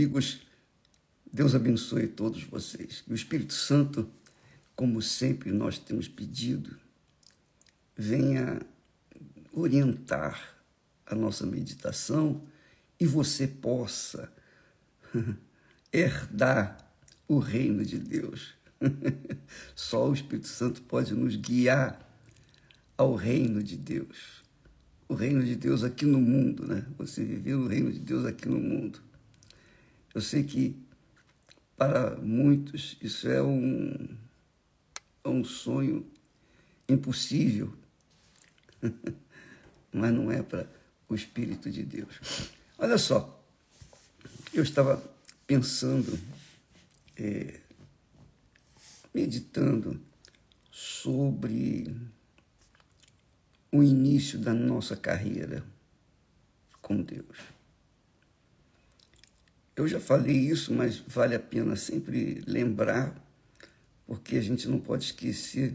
amigos, Deus abençoe todos vocês. E o Espírito Santo, como sempre nós temos pedido, venha orientar a nossa meditação e você possa herdar o reino de Deus. Só o Espírito Santo pode nos guiar ao reino de Deus. O reino de Deus aqui no mundo, né? Você viver o reino de Deus aqui no mundo. Eu sei que para muitos isso é um, é um sonho impossível, mas não é para o Espírito de Deus. Olha só, eu estava pensando, é, meditando sobre o início da nossa carreira com Deus. Eu já falei isso, mas vale a pena sempre lembrar, porque a gente não pode esquecer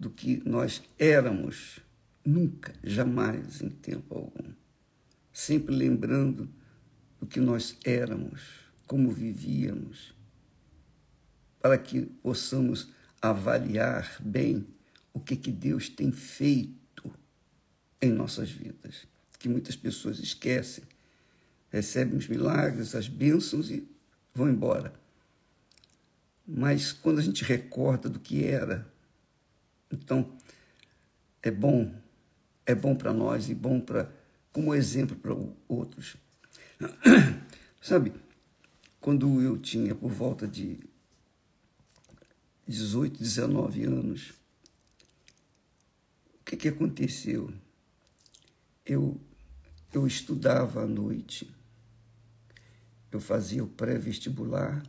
do que nós éramos, nunca, jamais, em tempo algum. Sempre lembrando do que nós éramos, como vivíamos, para que possamos avaliar bem o que, que Deus tem feito em nossas vidas, que muitas pessoas esquecem, recebem os milagres, as bênçãos e vão embora. Mas quando a gente recorda do que era, então é bom, é bom para nós e bom para como exemplo para outros. Sabe, quando eu tinha por volta de 18, 19 anos, o que, que aconteceu? Eu, eu estudava à noite, eu fazia o pré-vestibular,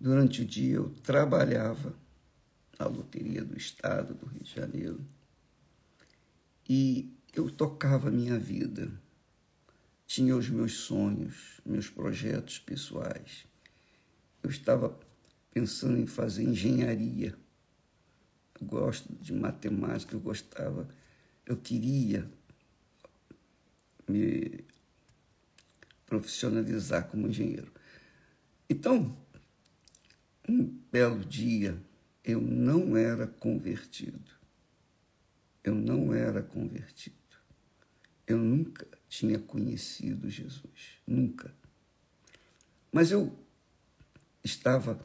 durante o dia eu trabalhava na Loteria do Estado do Rio de Janeiro e eu tocava a minha vida tinha os meus sonhos, meus projetos pessoais. Eu estava pensando em fazer engenharia. Eu gosto de matemática, eu gostava, eu queria me profissionalizar como engenheiro. Então, um belo dia, eu não era convertido. Eu não era convertido. Eu nunca tinha conhecido Jesus, nunca. Mas eu estava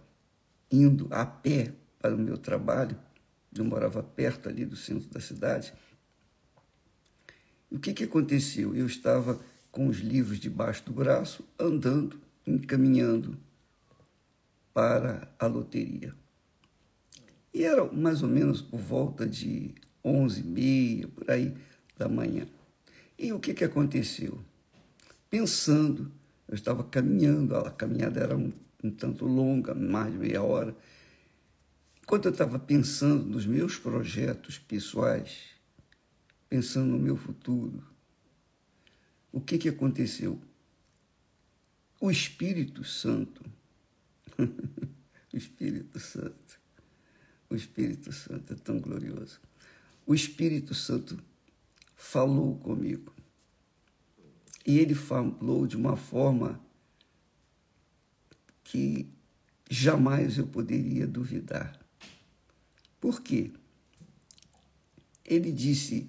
indo a pé para o meu trabalho, eu morava perto ali do centro da cidade. O que, que aconteceu? Eu estava com os livros debaixo do braço, andando, encaminhando para a loteria. E era mais ou menos por volta de onze e meia, por aí da manhã. E o que, que aconteceu? Pensando, eu estava caminhando, a caminhada era um, um tanto longa, mais de meia hora. Enquanto eu estava pensando nos meus projetos pessoais, pensando no meu futuro, o que, que aconteceu? O Espírito Santo, o Espírito Santo, o Espírito Santo é tão glorioso. O Espírito Santo falou comigo. E ele falou de uma forma que jamais eu poderia duvidar. Por quê? Ele disse: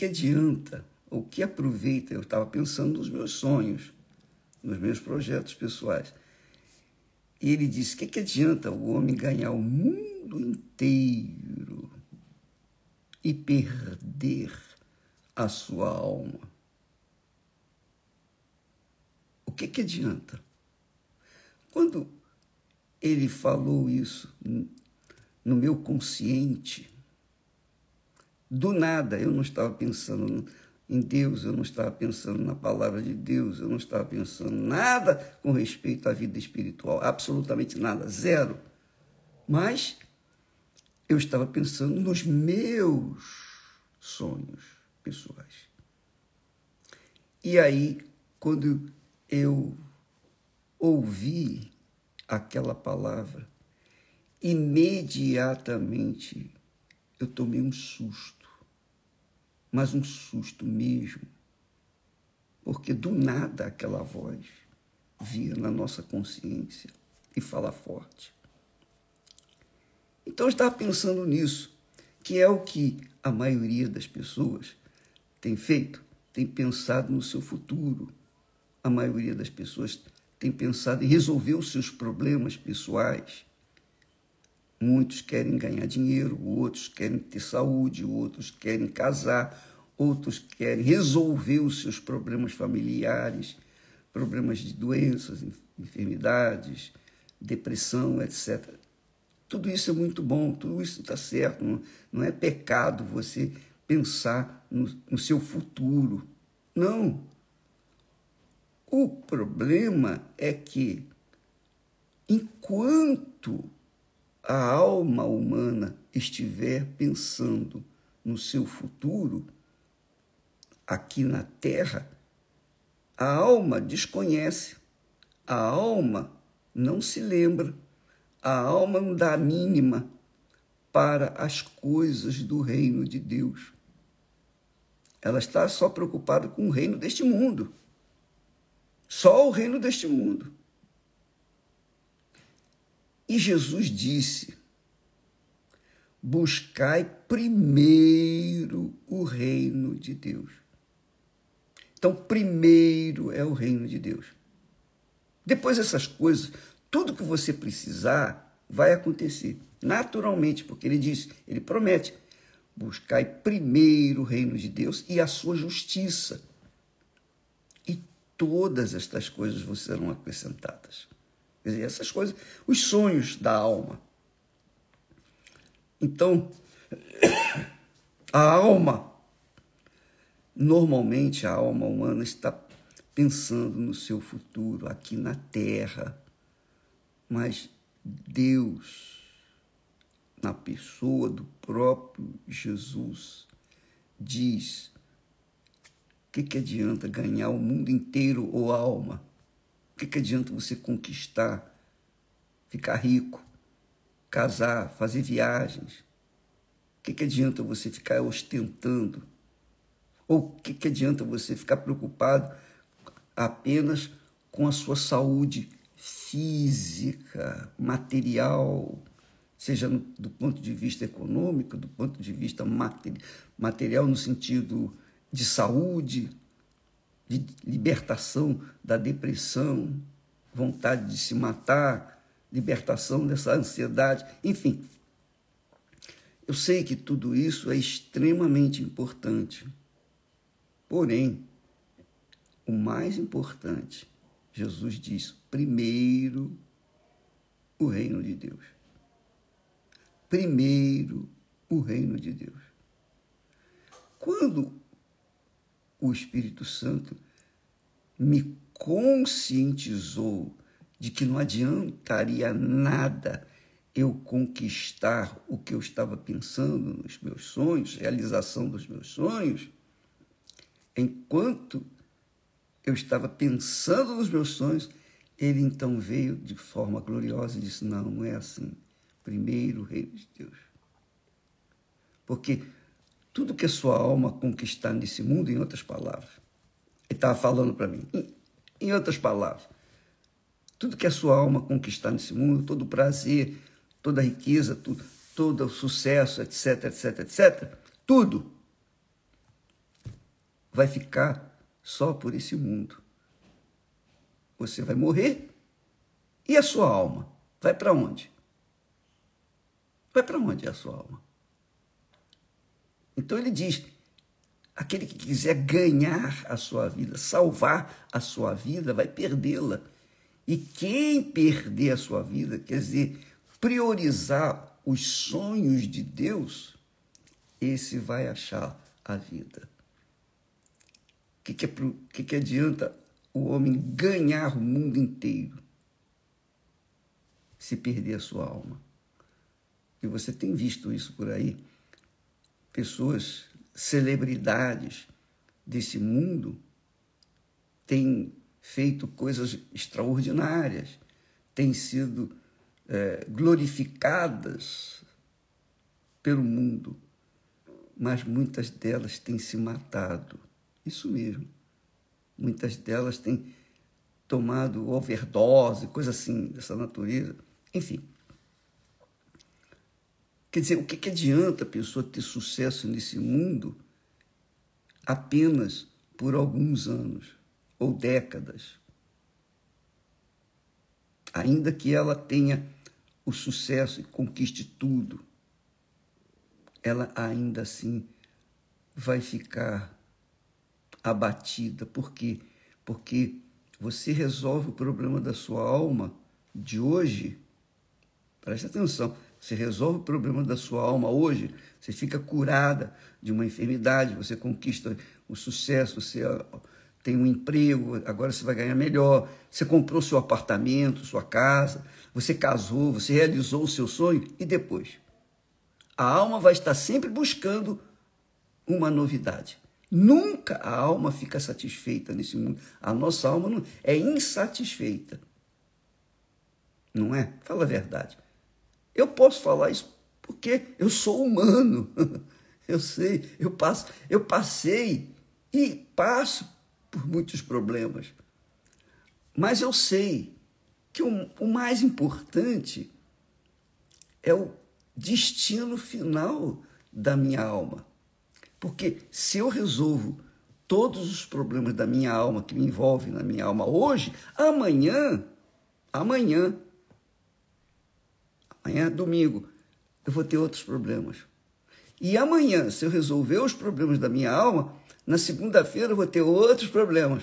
que adianta, ou que aproveita? Eu estava pensando nos meus sonhos, nos meus projetos pessoais. E ele disse: que, que adianta o homem ganhar o mundo inteiro e perder a sua alma. O que, que adianta? Quando ele falou isso no meu consciente, do nada eu não estava pensando em Deus, eu não estava pensando na palavra de Deus, eu não estava pensando nada com respeito à vida espiritual, absolutamente nada, zero. Mas eu estava pensando nos meus sonhos pessoais. E aí, quando eu ouvi aquela palavra, imediatamente eu tomei um susto, mas um susto mesmo, porque do nada aquela voz via na nossa consciência e fala forte. Então eu estava pensando nisso, que é o que a maioria das pessoas tem feito, tem pensado no seu futuro. A maioria das pessoas tem pensado em resolver os seus problemas pessoais. Muitos querem ganhar dinheiro, outros querem ter saúde, outros querem casar, outros querem resolver os seus problemas familiares, problemas de doenças, enfermidades, depressão, etc. Tudo isso é muito bom, tudo isso está certo. Não, não, é pecado você pensar no, no seu futuro. Não. O problema é que, enquanto a alma humana estiver pensando no seu futuro, aqui na Terra, a alma desconhece, a alma não se lembra, a alma não dá a mínima para as coisas do reino de Deus. Ela está só preocupada com o reino deste mundo. Só o reino deste mundo. E Jesus disse: Buscai primeiro o reino de Deus. Então, primeiro é o reino de Deus. Depois essas coisas, tudo que você precisar vai acontecer naturalmente, porque ele diz, ele promete: buscai primeiro o reino de Deus e a sua justiça. E todas estas coisas serão acrescentadas. Essas coisas, os sonhos da alma. Então, a alma Normalmente a alma humana está pensando no seu futuro aqui na Terra, mas Deus, na pessoa do próprio Jesus, diz: o que, que adianta ganhar o mundo inteiro ou a alma? Que, que adianta você conquistar, ficar rico, casar, fazer viagens? O que, que adianta você ficar ostentando? Ou o que, que adianta você ficar preocupado apenas com a sua saúde física, material, seja no, do ponto de vista econômico, do ponto de vista material, no sentido de saúde, de libertação da depressão, vontade de se matar, libertação dessa ansiedade, enfim. Eu sei que tudo isso é extremamente importante. Porém, o mais importante, Jesus diz: primeiro o reino de Deus. Primeiro o reino de Deus. Quando o Espírito Santo me conscientizou de que não adiantaria nada eu conquistar o que eu estava pensando nos meus sonhos, realização dos meus sonhos, enquanto eu estava pensando nos meus sonhos, ele então veio de forma gloriosa e disse: Não, não é assim. Primeiro o reino de Deus. Porque tudo que a sua alma conquistar nesse mundo, em outras palavras, ele estava falando para mim, em, em outras palavras, tudo que a sua alma conquistar nesse mundo, todo o prazer, toda a riqueza, tudo, todo o sucesso, etc, etc, etc, tudo vai ficar só por esse mundo. Você vai morrer e a sua alma vai para onde? Vai para onde a sua alma? Então ele diz: aquele que quiser ganhar a sua vida, salvar a sua vida, vai perdê-la. E quem perder a sua vida, quer dizer, priorizar os sonhos de Deus, esse vai achar a vida que, que, é que, que adianta o homem ganhar o mundo inteiro se perder a sua alma? E você tem visto isso por aí? Pessoas, celebridades desse mundo têm feito coisas extraordinárias, têm sido é, glorificadas pelo mundo, mas muitas delas têm se matado isso mesmo. muitas delas têm tomado overdose, coisa assim dessa natureza. Enfim. Quer dizer, o que, que adianta a pessoa ter sucesso nesse mundo apenas por alguns anos ou décadas? Ainda que ela tenha o sucesso e conquiste tudo, ela ainda assim vai ficar abatida. Por quê? Porque você resolve o problema da sua alma de hoje. Preste atenção. Você resolve o problema da sua alma hoje, você fica curada de uma enfermidade, você conquista o sucesso, você tem um emprego, agora você vai ganhar melhor, você comprou seu apartamento, sua casa, você casou, você realizou o seu sonho e depois? A alma vai estar sempre buscando uma novidade. Nunca a alma fica satisfeita nesse mundo. A nossa alma é insatisfeita. Não é? Fala a verdade. Eu posso falar isso porque eu sou humano. Eu sei, eu passo, eu passei e passo por muitos problemas. Mas eu sei que o, o mais importante é o destino final da minha alma. Porque se eu resolvo todos os problemas da minha alma que me envolvem na minha alma hoje, amanhã, amanhã amanhã é domingo, eu vou ter outros problemas. E amanhã, se eu resolver os problemas da minha alma, na segunda-feira eu vou ter outros problemas.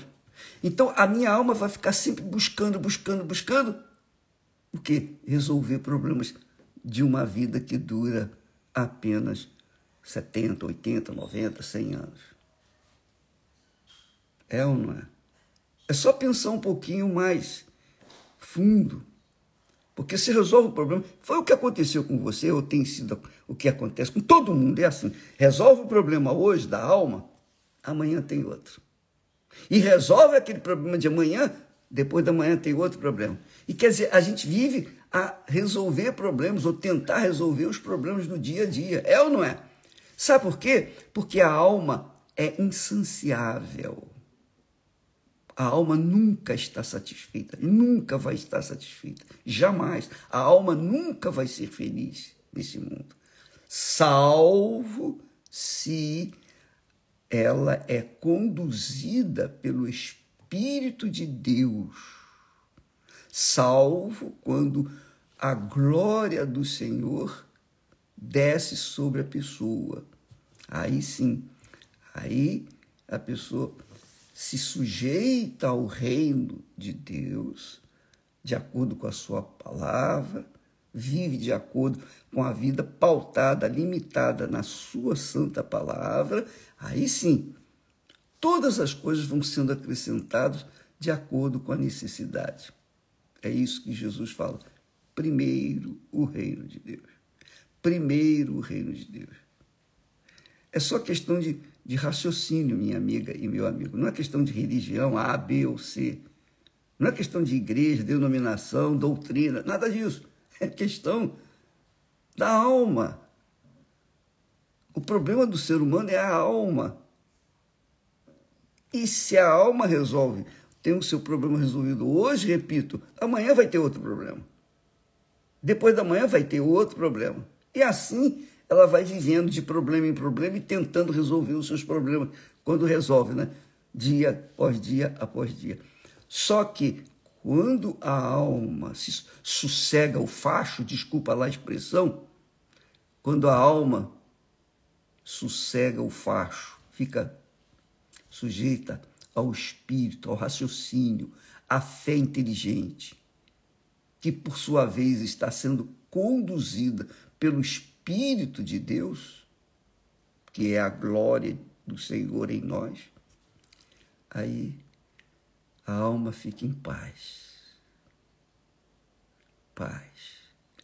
Então a minha alma vai ficar sempre buscando, buscando, buscando o que? Resolver problemas de uma vida que dura apenas 70, 80, 90, 100 anos. É ou não é? É só pensar um pouquinho mais fundo porque se resolve o problema. Foi o que aconteceu com você, ou tem sido o que acontece com todo mundo. É assim: resolve o problema hoje da alma, amanhã tem outro. E resolve aquele problema de amanhã, depois da manhã tem outro problema. E quer dizer, a gente vive a resolver problemas, ou tentar resolver os problemas do dia a dia. É ou não é? Sabe por quê? Porque a alma é insaciável. A alma nunca está satisfeita, nunca vai estar satisfeita, jamais. A alma nunca vai ser feliz nesse mundo, salvo se ela é conduzida pelo Espírito de Deus, salvo quando a glória do Senhor desce sobre a pessoa. Aí sim, aí a pessoa se sujeita ao reino de Deus, de acordo com a sua palavra, vive de acordo com a vida pautada, limitada na sua santa palavra, aí sim, todas as coisas vão sendo acrescentadas de acordo com a necessidade. É isso que Jesus fala. Primeiro o reino de Deus. Primeiro o reino de Deus. É só questão de de raciocínio, minha amiga e meu amigo. Não é questão de religião A, B ou C. Não é questão de igreja, denominação, doutrina, nada disso. É questão da alma. O problema do ser humano é a alma. E se a alma resolve, tem o seu problema resolvido hoje, repito, amanhã vai ter outro problema. Depois da manhã vai ter outro problema. E assim ela vai vivendo de problema em problema e tentando resolver os seus problemas quando resolve, né? Dia após dia após dia. Só que quando a alma se sossega o facho, desculpa lá a expressão, quando a alma sossega o facho, fica sujeita ao espírito, ao raciocínio, à fé inteligente, que por sua vez está sendo conduzida pelo Espírito Espírito de Deus, que é a glória do Senhor em nós, aí a alma fica em paz. Paz.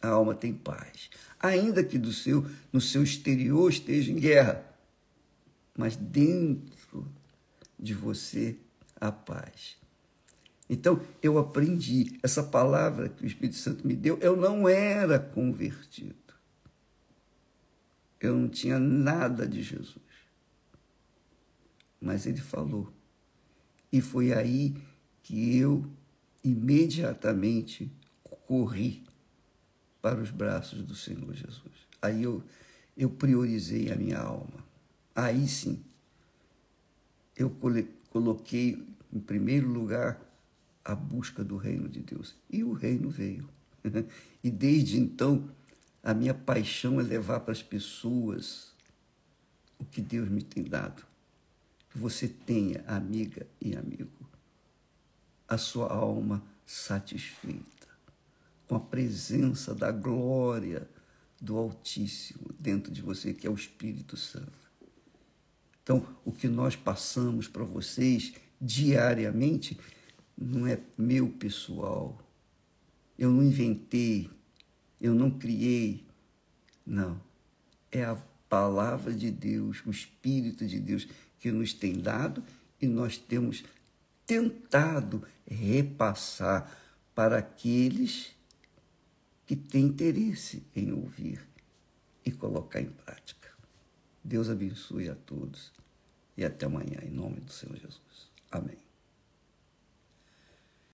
A alma tem paz. Ainda que do seu, no seu exterior esteja em guerra, mas dentro de você a paz. Então, eu aprendi essa palavra que o Espírito Santo me deu, eu não era convertido eu não tinha nada de Jesus. Mas ele falou. E foi aí que eu imediatamente corri para os braços do Senhor Jesus. Aí eu, eu priorizei a minha alma. Aí sim, eu coloquei em primeiro lugar a busca do reino de Deus. E o reino veio. E desde então, a minha paixão é levar para as pessoas o que Deus me tem dado. Que você tenha, amiga e amigo, a sua alma satisfeita com a presença da glória do Altíssimo dentro de você, que é o Espírito Santo. Então, o que nós passamos para vocês diariamente não é meu pessoal. Eu não inventei, eu não criei. Não. É a palavra de Deus, o Espírito de Deus que nos tem dado e nós temos tentado repassar para aqueles que têm interesse em ouvir e colocar em prática. Deus abençoe a todos e até amanhã, em nome do Senhor Jesus. Amém.